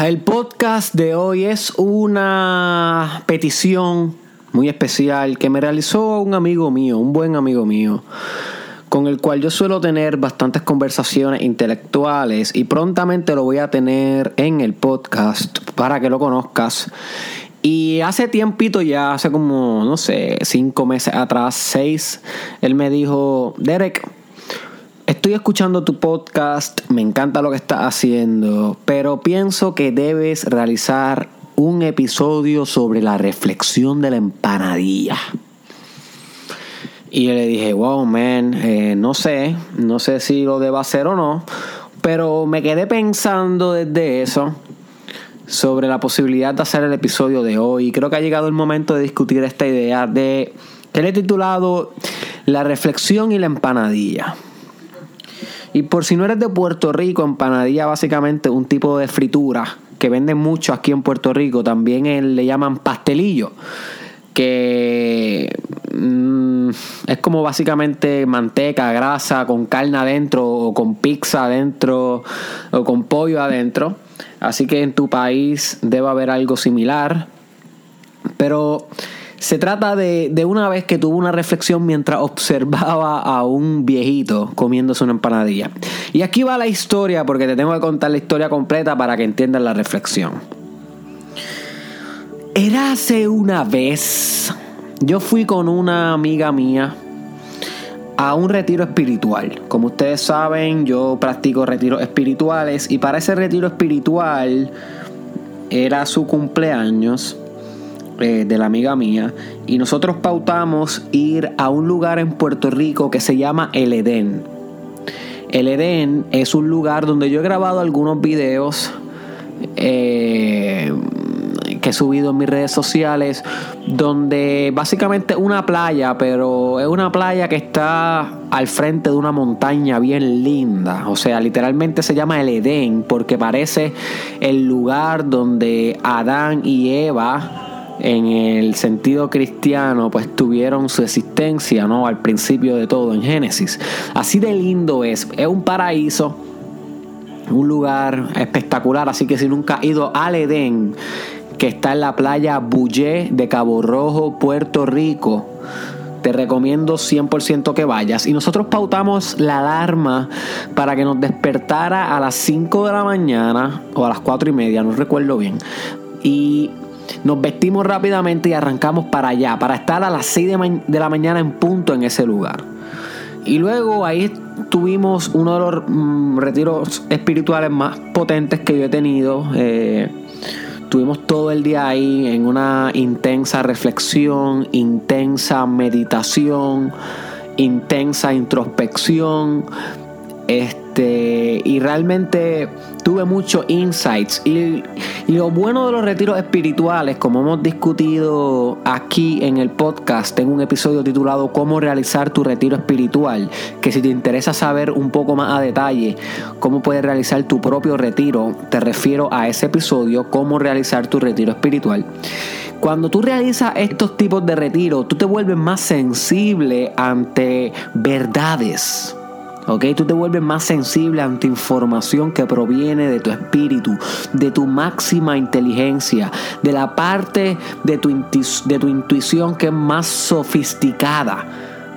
el podcast de hoy es una petición muy especial que me realizó un amigo mío, un buen amigo mío, con el cual yo suelo tener bastantes conversaciones intelectuales y prontamente lo voy a tener en el podcast para que lo conozcas. Y hace tiempito ya, hace como, no sé, cinco meses atrás, seis, él me dijo, Derek, Estoy escuchando tu podcast, me encanta lo que estás haciendo, pero pienso que debes realizar un episodio sobre la reflexión de la empanadilla. Y yo le dije, wow, man, eh, no sé, no sé si lo debo hacer o no, pero me quedé pensando desde eso sobre la posibilidad de hacer el episodio de hoy. Creo que ha llegado el momento de discutir esta idea de que le he titulado La reflexión y la empanadilla. Y por si no eres de Puerto Rico, empanadilla básicamente un tipo de fritura que venden mucho aquí en Puerto Rico. También le llaman pastelillo, que mm, es como básicamente manteca, grasa con carne adentro o con pizza adentro o con pollo adentro. Así que en tu país debe haber algo similar. Pero se trata de, de, una vez que tuvo una reflexión mientras observaba a un viejito comiéndose una empanadilla. Y aquí va la historia, porque te tengo que contar la historia completa para que entiendas la reflexión. Era hace una vez, yo fui con una amiga mía a un retiro espiritual. Como ustedes saben, yo practico retiros espirituales y para ese retiro espiritual era su cumpleaños eh, de la amiga mía y nosotros pautamos ir a un lugar en Puerto Rico que se llama El Edén. El Edén es un lugar donde yo he grabado algunos videos eh, que he subido en mis redes sociales, donde básicamente una playa, pero es una playa que está al frente de una montaña bien linda. O sea, literalmente se llama el Edén porque parece el lugar donde Adán y Eva en el sentido cristiano, pues tuvieron su existencia, ¿no? Al principio de todo, en Génesis. Así de lindo es. Es un paraíso, un lugar espectacular. Así que si nunca has ido al Edén, que está en la playa Bullé de Cabo Rojo, Puerto Rico, te recomiendo 100% que vayas. Y nosotros pautamos la alarma para que nos despertara a las 5 de la mañana o a las 4 y media, no recuerdo bien. Y nos vestimos rápidamente y arrancamos para allá, para estar a las 6 de, la mañana en punto en ese lugar. Y luego ahí tuvimos uno de los mm, retiros espirituales más potentes que yo he tenido. Eh, tuvimos todo el día ahí en una intensa reflexión, intensa meditación, intensa introspección. Este, y realmente tuve muchos insights. Y, lo bueno de los retiros espirituales, como hemos discutido aquí en el podcast, tengo un episodio titulado Cómo realizar tu retiro espiritual, que si te interesa saber un poco más a detalle cómo puedes realizar tu propio retiro, te refiero a ese episodio, Cómo realizar tu retiro espiritual. Cuando tú realizas estos tipos de retiro, tú te vuelves más sensible ante verdades ¿ok? Tú te vuelves más sensible ante información que proviene de tu espíritu, de tu máxima inteligencia, de la parte de tu, de tu intuición que es más sofisticada.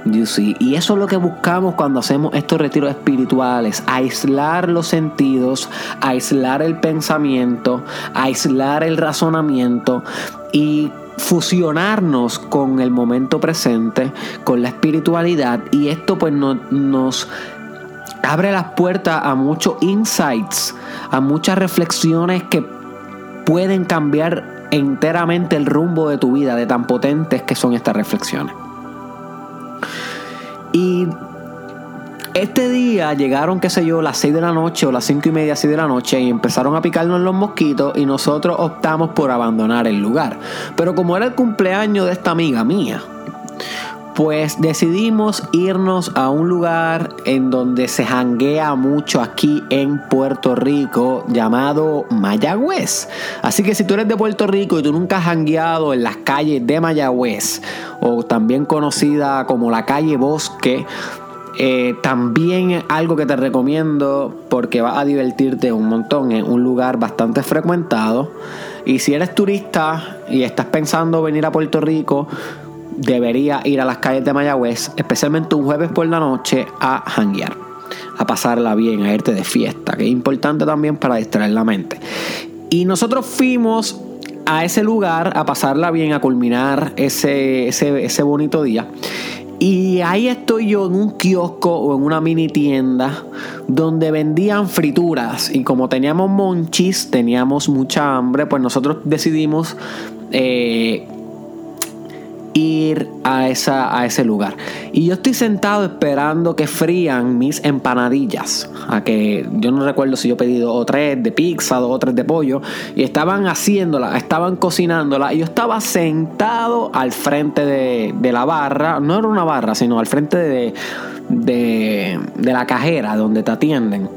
Y eso es lo que buscamos cuando hacemos estos retiros espirituales, aislar los sentidos, aislar el pensamiento, aislar el razonamiento y fusionarnos con el momento presente, con la espiritualidad y esto pues nos abre las puertas a muchos insights, a muchas reflexiones que pueden cambiar enteramente el rumbo de tu vida, de tan potentes que son estas reflexiones. Y este día llegaron, qué sé yo, las 6 de la noche o las 5 y media, 6 de la noche y empezaron a picarnos los mosquitos y nosotros optamos por abandonar el lugar. Pero como era el cumpleaños de esta amiga mía, pues decidimos irnos a un lugar en donde se janguea mucho aquí en Puerto Rico llamado Mayagüez. Así que si tú eres de Puerto Rico y tú nunca has jangueado en las calles de Mayagüez o también conocida como la calle Bosque, Eh, también algo que te recomiendo porque vas a divertirte un montón en un lugar bastante frecuentado. Y si eres turista y estás pensando venir a Puerto Rico, debería ir a las calles de Mayagüez, especialmente un jueves por la noche, a hanguear, a pasarla bien, a irte de fiesta, que es importante también para distraer la mente. Y nosotros fuimos a ese lugar a pasarla bien, a culminar ese, ese, ese bonito día. Y ahí estoy yo en un kiosco o en una mini tienda donde vendían frituras. Y como teníamos monchis, teníamos mucha hambre, pues nosotros decidimos eh, ir a, esa, a ese lugar. Y yo estoy sentado esperando que frían mis empanadillas. A que yo no recuerdo si yo pedí dos o tres de pizza, dos o tres de pollo. Y estaban haciéndola, estaban cocinándola. Y yo estaba sentado al frente de, de la barra. No era una barra, sino al frente de, de, de la cajera donde te atienden.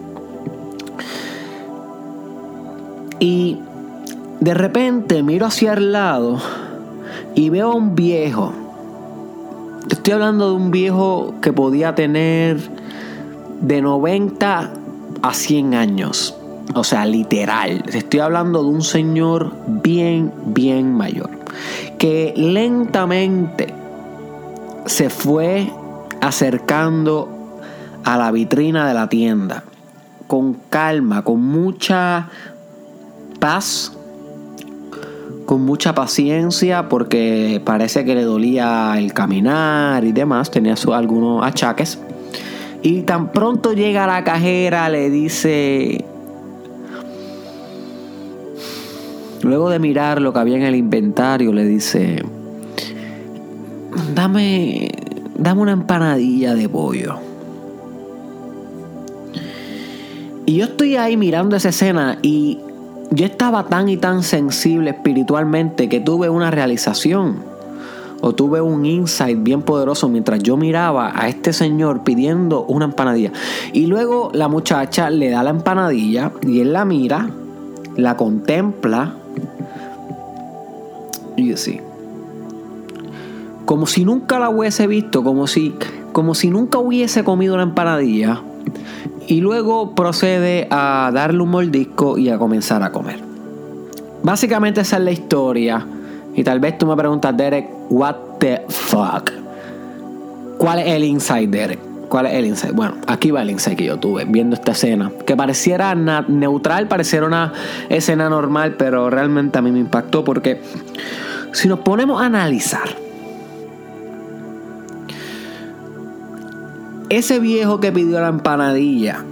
Y de repente miro hacia el lado y veo a un viejo. Estoy hablando de un viejo que podía tener de 90 a 100 años. O sea, literal. Estoy hablando de un señor bien, bien mayor. Que lentamente se fue acercando a la vitrina de la tienda. Con calma, con mucha paz con mucha paciencia porque parece que le dolía el caminar y demás, tenía algunos achaques. Y tan pronto llega a la cajera, le dice, luego de mirar lo que había en el inventario, le dice, dame, dame una empanadilla de pollo. Y yo estoy ahí mirando esa escena y yo estaba tan y tan sensible espiritualmente que tuve una realización o tuve un insight bien poderoso mientras yo miraba a este señor pidiendo una empanadilla. Y luego la muchacha le da la empanadilla y él la mira, la contempla y así. Como si nunca la hubiese visto, como si, como si nunca hubiese comido una empanadilla y luego procede a darle un mordisco y a comenzar a comer. Básicamente esa es la historia. Y tal vez tú me preguntas, Derek, what the fuck? ¿Cuál es el insight, Derek? ¿Cuál es el insight? Bueno, aquí va el insight que yo tuve viendo esta escena. Que pareciera neutral, pareciera una escena normal, pero realmente a mí me impactó porque si nos ponemos a analizar, Ese viejo que pidió la empanadilla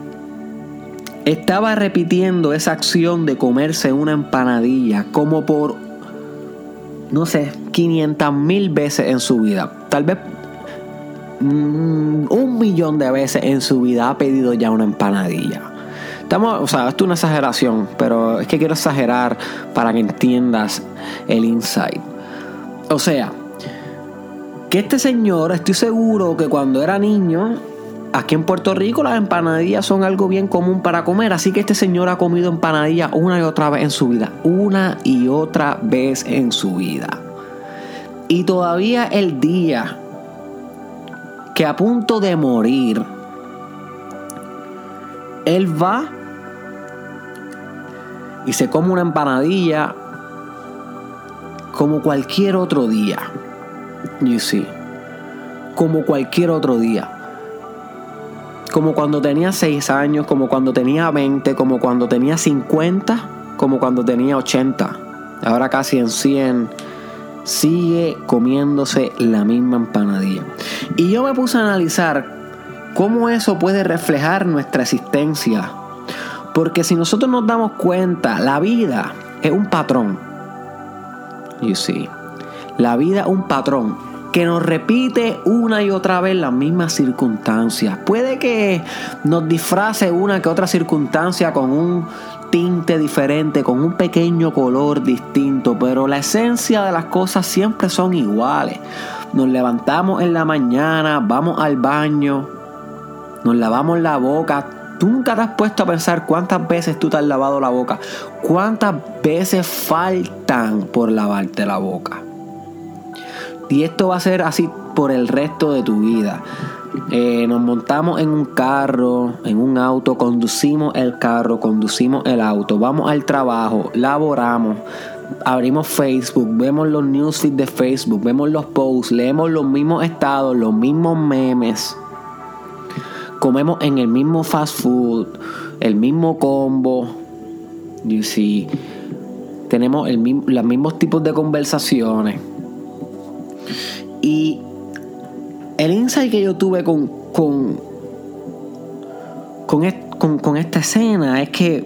estaba repitiendo esa acción de comerse una empanadilla como por, no sé, 500 mil veces en su vida. Tal vez mm, un millón de veces en su vida ha pedido ya una empanadilla. Estamos, o sea, esto es una exageración, pero es que quiero exagerar para que entiendas el insight. O sea, que este señor, estoy seguro que cuando era niño, aquí en Puerto Rico las empanadillas son algo bien común para comer, así que este señor ha comido empanadillas una y otra vez en su vida, una y otra vez en su vida. Y todavía el día que a punto de morir, él va y se come una empanadilla como cualquier otro día. You see. Como cualquier otro día. Como cuando tenía 6 años, como cuando tenía 20, como cuando tenía 50, como cuando tenía 80. Ahora casi en 100. Sigue comiéndose la misma empanadilla. Y yo me puse a analizar cómo eso puede reflejar nuestra existencia. Porque si nosotros nos damos cuenta, la vida es un patrón. You see. La vida es un patrón que nos repite una y otra vez las mismas circunstancias. Puede que nos disfrace una que otra circunstancia con un tinte diferente, con un pequeño color distinto, pero la esencia de las cosas siempre son iguales. Nos levantamos en la mañana, vamos al baño, nos lavamos la boca. Tú nunca te has puesto a pensar cuántas veces tú te has lavado la boca, cuántas veces faltan por lavarte la boca. Y esto va a ser así por el resto de tu vida. Eh, nos montamos en un carro, en un auto, conducimos el carro, conducimos el auto, vamos al trabajo, laboramos, abrimos Facebook, vemos los newsfeeds de Facebook, vemos los posts, leemos los mismos estados, los mismos memes, comemos en el mismo fast food, el mismo combo, you see, tenemos el los mismos tipos de conversaciones. Y el insight que yo tuve con, con, con, esta escena es que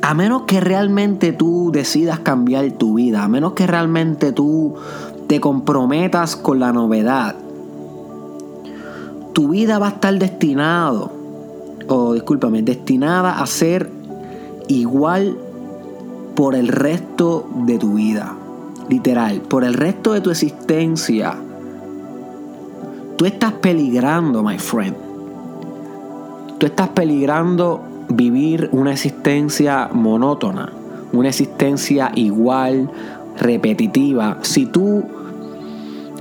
a menos que realmente tú decidas cambiar tu vida, a menos que realmente tú te comprometas con la novedad, tu vida va a estar destinado, o discúlpame, destinada a ser igual por el resto de tu vida literal, por el resto de tu existencia, tú estás peligrando, my friend. Tú estás peligrando vivir una existencia monótona, una existencia igual, repetitiva, si tú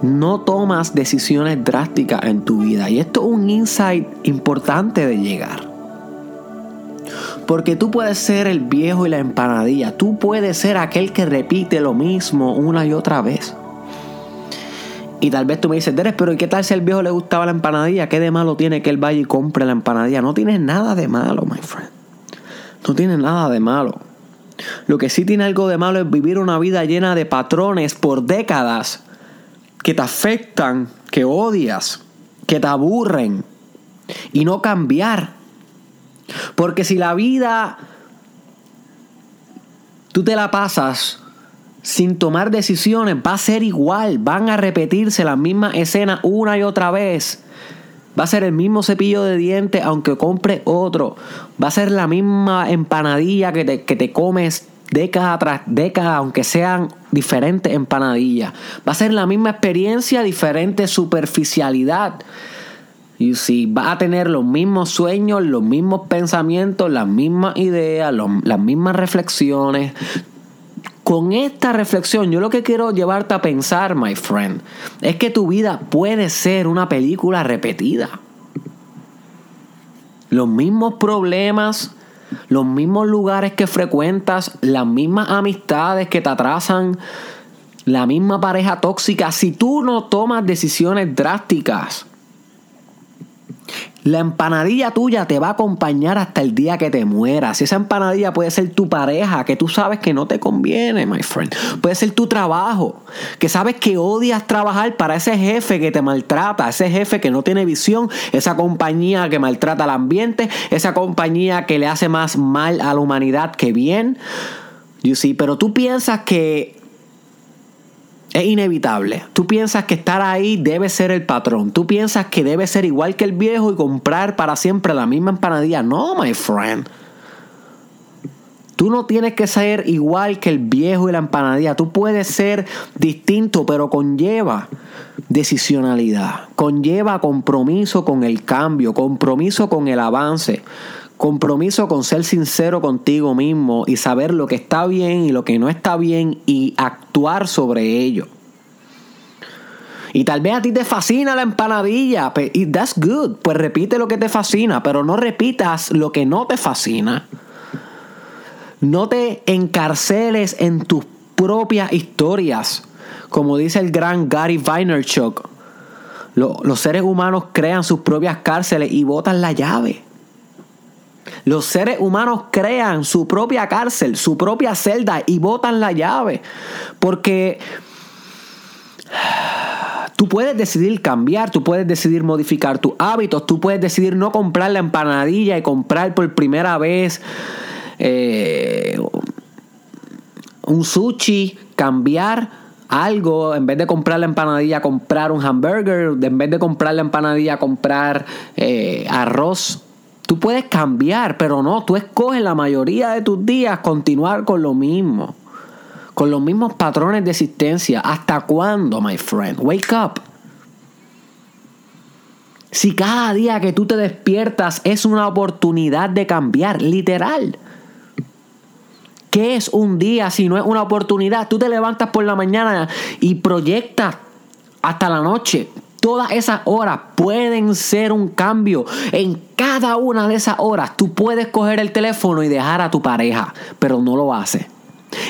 no tomas decisiones drásticas en tu vida. Y esto es un insight importante de llegar. Porque tú puedes ser el viejo y la empanadilla. Tú puedes ser aquel que repite lo mismo una y otra vez. Y tal vez tú me dices, Deres, pero ¿y qué tal si al viejo le gustaba la empanadilla? ¿Qué de malo tiene que él vaya y compre la empanadilla? No tiene nada de malo, my friend. No tiene nada de malo. Lo que sí tiene algo de malo es vivir una vida llena de patrones por décadas que te afectan, que odias, que te aburren y no cambiar. Porque si la vida tú te la pasas sin tomar decisiones, va a ser igual, van a repetirse las mismas escenas una y otra vez. Va a ser el mismo cepillo de dientes aunque compre otro. Va a ser la misma empanadilla que te, que te comes década tras década, aunque sean diferentes empanadillas. Va a ser la misma experiencia, diferente superficialidad. Y si va a tener los mismos sueños, los mismos pensamientos, las mismas ideas, las mismas reflexiones. Con esta reflexión, yo lo que quiero llevarte a pensar, my friend, es que tu vida puede ser una película repetida. Los mismos problemas, los mismos lugares que frecuentas, las mismas amistades que te atrasan, la misma pareja tóxica. Si tú no tomas decisiones drásticas, la empanadilla tuya te va a acompañar hasta el día que te mueras. Esa empanadilla puede ser tu pareja, que tú sabes que no te conviene, my friend. Puede ser tu trabajo, que sabes que odias trabajar para ese jefe que te maltrata, ese jefe que no tiene visión, esa compañía que maltrata al ambiente, esa compañía que le hace más mal a la humanidad que bien. You see, pero tú piensas que es inevitable. Tú piensas que estar ahí debe ser el patrón. Tú piensas que debe ser igual que el viejo y comprar para siempre la misma empanadilla. No, my friend. Tú no tienes que ser igual que el viejo y la empanadilla. Tú puedes ser distinto, pero conlleva decisionalidad. Conlleva compromiso con el cambio, compromiso con el avance. Compromiso con ser sincero contigo mismo y saber lo que está bien y lo que no está bien y actuar sobre ello. Y tal vez a ti te fascina la empanadilla, y that's good, pues repite lo que te fascina, pero no repitas lo que no te fascina. No te encarceles en tus propias historias. Como dice el gran Gary Vaynerchuk, los seres humanos crean sus propias cárceles y botan la llave. Los seres humanos crean su propia cárcel, su propia celda y botan la llave. Porque tú puedes decidir cambiar, tú puedes decidir modificar tus hábitos, tú puedes decidir no comprar la empanadilla y comprar por primera vez eh, un sushi, cambiar algo, en vez de comprar la empanadilla, comprar un hamburger, en vez de comprar la empanadilla, comprar eh, arroz Tú puedes cambiar, pero no, tú escoges la mayoría de tus días continuar con lo mismo, con los mismos patrones de existencia. ¿Hasta cuándo, my friend? Wake up. Si cada día que tú te despiertas es una oportunidad de cambiar, literal. ¿Qué es un día si no es una oportunidad? Tú te levantas por la mañana y proyectas hasta la noche. Todas esas horas pueden ser un cambio. En cada una de esas horas tú puedes coger el teléfono y dejar a tu pareja, pero no lo haces.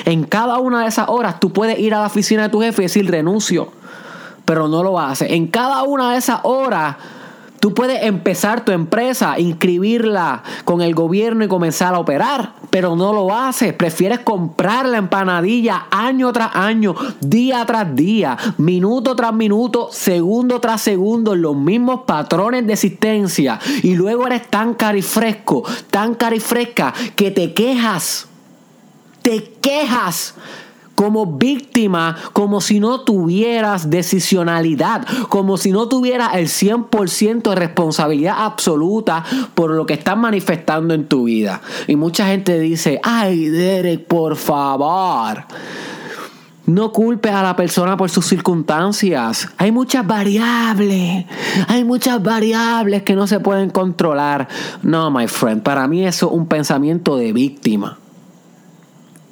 En cada una de esas horas tú puedes ir a la oficina de tu jefe y decir renuncio, pero no lo haces. En cada una de esas horas Tú puedes empezar tu empresa, inscribirla con el gobierno y comenzar a operar, pero no lo haces. Prefieres comprar la empanadilla año tras año, día tras día, minuto tras minuto, segundo tras segundo, los mismos patrones de existencia. Y luego eres tan carifresco, tan carifresca, que te quejas. Te quejas como víctima, como si no tuvieras decisionalidad, como si no tuvieras el 100% de responsabilidad absoluta por lo que estás manifestando en tu vida. Y mucha gente dice, ay Derek, por favor. No culpes a la persona por sus circunstancias. Hay muchas variables. Hay muchas variables que no se pueden controlar. No, my friend. Para mí eso es un pensamiento de víctima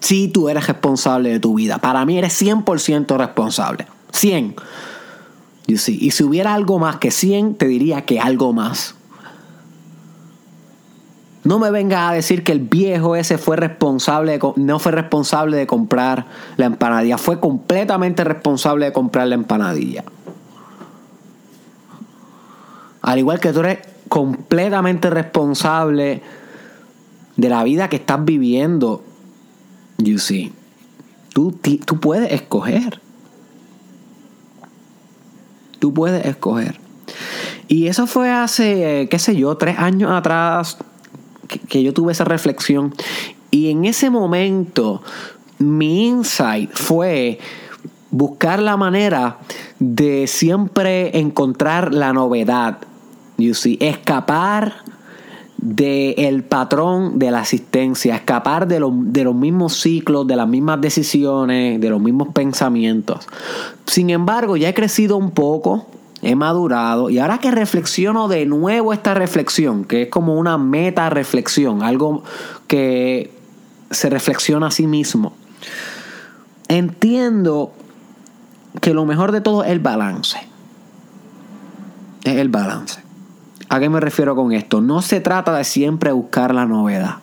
si tú eres responsable de tu vida. Para mí eres 100% responsable. 100. Y si hubiera algo más que 100, te diría que algo más. No me vengas a decir que el viejo ese fue responsable, no fue responsable de comprar la empanadilla. Fue completamente responsable de comprar la empanadilla. Al igual que tú eres completamente responsable de la vida que estás viviendo You see. Tú, tú puedes escoger. Tú puedes escoger. Y eso fue hace, qué sé yo, tres años atrás que, yo tuve esa reflexión. Y en ese momento, mi insight fue buscar la manera de siempre encontrar la novedad. You see, escapar del patrón de la asistencia, escapar de, de los mismos ciclos, de las mismas decisiones, de los mismos pensamientos. Sin embargo, ya he crecido un poco, he madurado y ahora que reflexiono de nuevo esta reflexión, que es como una meta reflexión, algo que se reflexiona a sí mismo, entiendo que lo mejor de todo es el balance. Es el balance. ¿A qué me refiero con esto? No se trata de siempre buscar la novedad.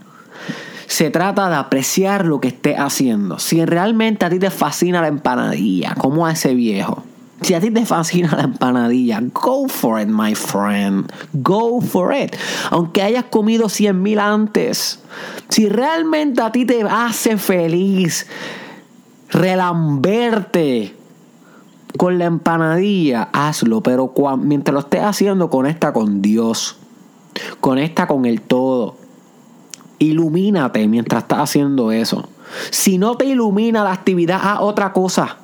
Se trata de apreciar lo que esté haciendo. Si realmente a ti te fascina la empanadilla, como a ese viejo. Si a ti te fascina la empanadilla, go for it, my friend. Go for it. Aunque hayas comido 100 mil antes. Si realmente a ti te hace feliz relamberte con la empanadilla, hazlo, pero mientras lo estés haciendo, conecta con Dios. Conecta con el todo. Ilumínate mientras estás haciendo eso. Si no te ilumina la actividad, haz otra cosa.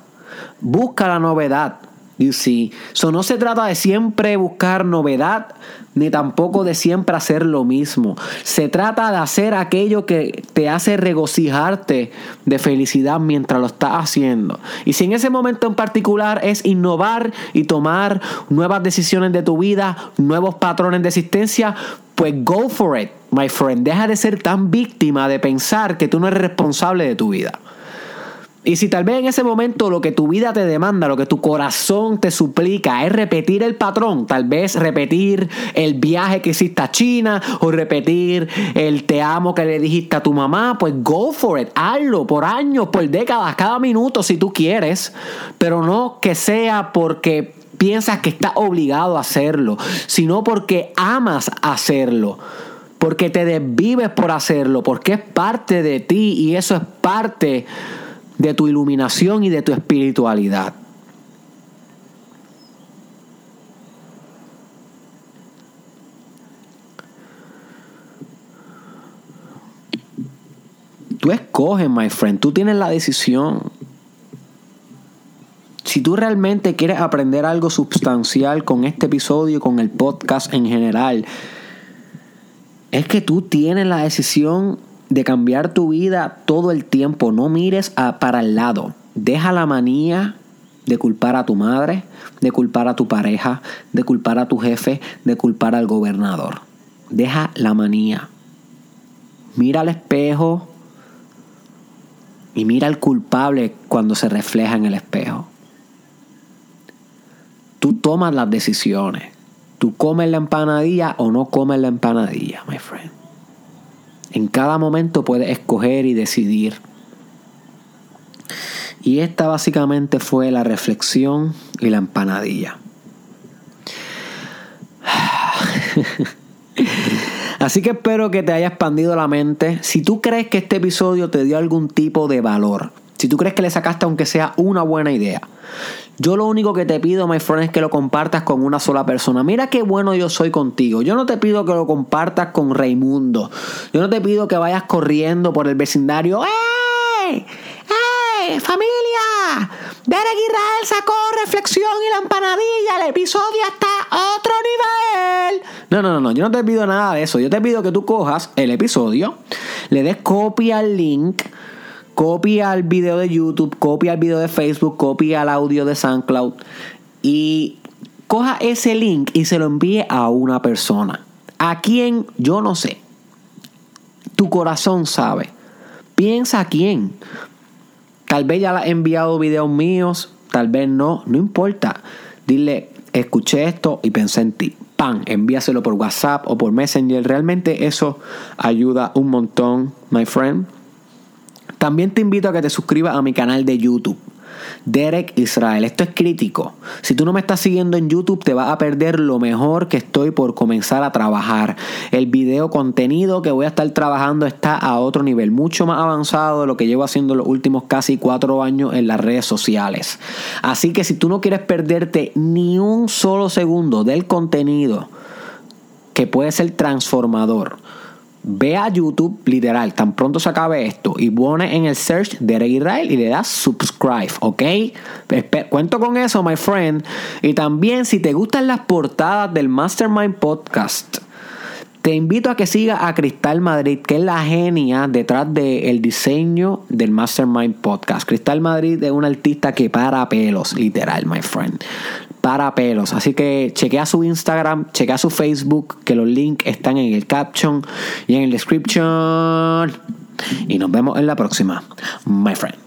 Busca la novedad. You see. So, no se trata de siempre buscar novedad, ni tampoco de siempre hacer lo mismo. Se trata de hacer aquello que te hace regocijarte de felicidad mientras lo estás haciendo. Y si en ese momento en particular es innovar y tomar nuevas decisiones de tu vida, nuevos patrones de existencia, pues go for it, my friend. Deja de ser tan víctima de pensar que tú no eres responsable de tu vida. Y si tal vez en ese momento lo que tu vida te demanda, lo que tu corazón te suplica es repetir el patrón, tal vez repetir el viaje que hiciste a China o repetir el te amo que le dijiste a tu mamá, pues go for it, hazlo por años, por décadas, cada minuto si tú quieres, pero no que sea porque piensas que estás obligado a hacerlo, sino porque amas hacerlo porque te desvives por hacerlo, porque es parte de ti y eso es parte de tu iluminación y de tu espiritualidad. Tú escoges, my friend, tú tienes la decisión. Si tú realmente quieres aprender algo sustancial con este episodio, con el podcast en general, es que tú tienes la decisión de cambiar tu vida todo el tiempo. No mires para el lado. Deja la manía de culpar a tu madre, de culpar a tu pareja, de culpar a tu jefe, de culpar al gobernador. Deja la manía. Mira al espejo y mira al culpable cuando se refleja en el espejo. tomas las decisiones. Tú comes la empanadilla o no comes la empanadilla, my friend. En cada momento puedes escoger y decidir. Y esta básicamente fue la reflexión y la empanadilla. Así que espero que te haya expandido la mente. Si tú crees que este episodio te dio algún tipo de valor, si tú crees que le sacaste aunque sea una buena idea, yo lo único que te pido, my friend, es que lo compartas con una sola persona. Mira qué bueno yo soy contigo. Yo no te pido que lo compartas con Raimundo. Yo no te pido que vayas corriendo por el vecindario. ¡Ey! ¡Ey! ¡Familia! Derek Israel sacó reflexión y la empanadilla. El episodio está a otro nivel. No, no, no, no. Yo no te pido nada de eso. Yo te pido que tú cojas el episodio, le des copia al link copia el video de YouTube, copia el video de Facebook, copia el audio de SoundCloud y coja ese link y se lo envíe a una persona. A quien yo no sé. Tu corazón sabe. Piensa a quién. Tal vez ya le he enviado videos míos, tal vez no, no importa. Dile, escuché esto y pensé en ti. Pan, envíaselo por WhatsApp o por Messenger. Realmente eso ayuda un montón, my friend. También te invito a que te suscribas a mi canal de YouTube. Derek Israel, esto es crítico. Si tú no me estás siguiendo en YouTube, te vas a perder lo mejor que estoy por comenzar a trabajar. El video contenido que voy a estar trabajando está a otro nivel, mucho más avanzado de lo que llevo haciendo los últimos casi cuatro años en las redes sociales. Así que si tú no quieres perderte ni un solo segundo del contenido que puede ser transformador, Ve a YouTube, literal, tan pronto se acabe esto y pone en el search Derek Israel y le das subscribe, ¿ok? Cuento con eso, my friend. Y también, si te gustan las portadas del Mastermind Podcast, te invito a que sigas a Cristal Madrid, que es la genia detrás del diseño del Mastermind Podcast. Cristal Madrid es un artista que para pelos, literal, my friend. Para pelos. Así que chequea su Instagram, chequea su Facebook, que los links están en el caption y en el description. Y nos vemos en la próxima, my friend.